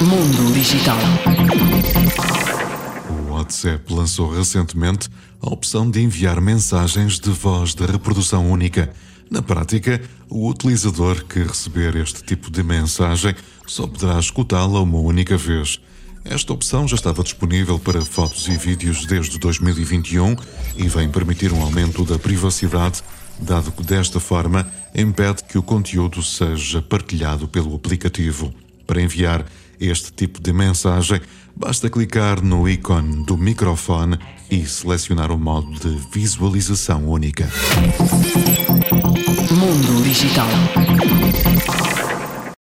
Mundo Digital. O WhatsApp lançou recentemente a opção de enviar mensagens de voz de reprodução única. Na prática, o utilizador que receber este tipo de mensagem só poderá escutá-la uma única vez. Esta opção já estava disponível para fotos e vídeos desde 2021 e vem permitir um aumento da privacidade, dado que desta forma impede que o conteúdo seja partilhado pelo aplicativo. Para enviar este tipo de mensagem, basta clicar no ícone do microfone e selecionar o modo de visualização única. Mundo Digital.